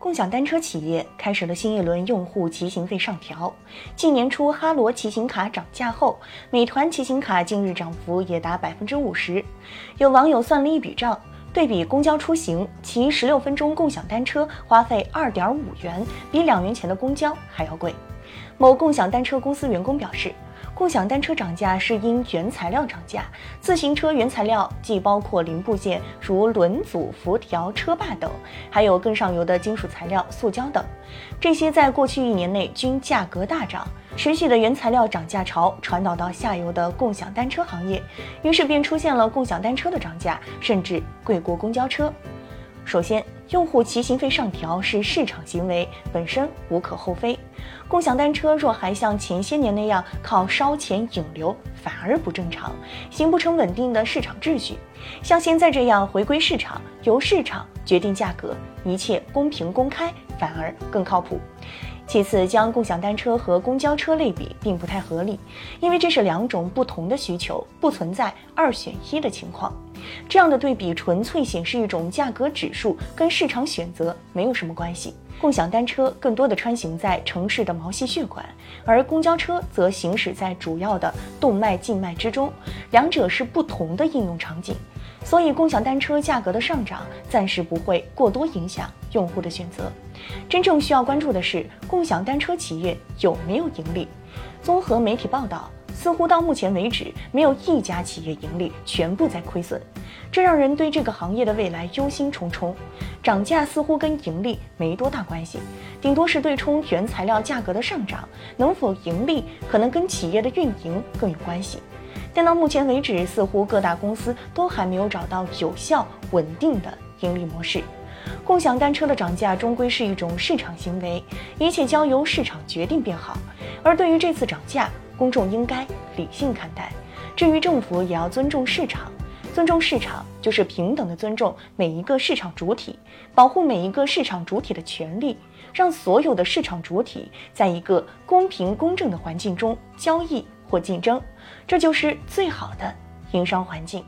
共享单车企业开始了新一轮用户骑行费上调。今年初哈罗骑行卡涨价后，美团骑行卡近日涨幅也达百分之五十。有网友算了一笔账，对比公交出行，骑十六分钟共享单车花费二点五元，比两元钱的公交还要贵。某共享单车公司员工表示。共享单车涨价是因原材料涨价。自行车原材料既包括零部件，如轮组、辐条、车把等，还有更上游的金属材料、塑胶等，这些在过去一年内均价格大涨。持续的原材料涨价潮传导到下游的共享单车行业，于是便出现了共享单车的涨价，甚至贵过公交车。首先，用户骑行费上调是市场行为，本身无可厚非。共享单车若还像前些年那样靠烧钱引流，反而不正常，形不成稳定的市场秩序。像现在这样回归市场，由市场决定价格，一切公平公开，反而更靠谱。其次，将共享单车和公交车类比并不太合理，因为这是两种不同的需求，不存在二选一的情况。这样的对比纯粹显示一种价格指数，跟市场选择没有什么关系。共享单车更多的穿行在城市的毛细血管，而公交车则行驶在主要的动脉静脉之中，两者是不同的应用场景。所以，共享单车价格的上涨暂时不会过多影响用户的选择。真正需要关注的是，共享单车企业有没有盈利？综合媒体报道，似乎到目前为止，没有一家企业盈利，全部在亏损，这让人对这个行业的未来忧心忡忡。涨价似乎跟盈利没多大关系，顶多是对冲原材料价格的上涨。能否盈利，可能跟企业的运营更有关系。但到目前为止，似乎各大公司都还没有找到有效稳定的盈利模式。共享单车的涨价终归是一种市场行为，一切交由市场决定便好。而对于这次涨价，公众应该理性看待。至于政府，也要尊重市场。尊重市场，就是平等的尊重每一个市场主体，保护每一个市场主体的权利，让所有的市场主体在一个公平公正的环境中交易。或竞争，这就是最好的营商环境。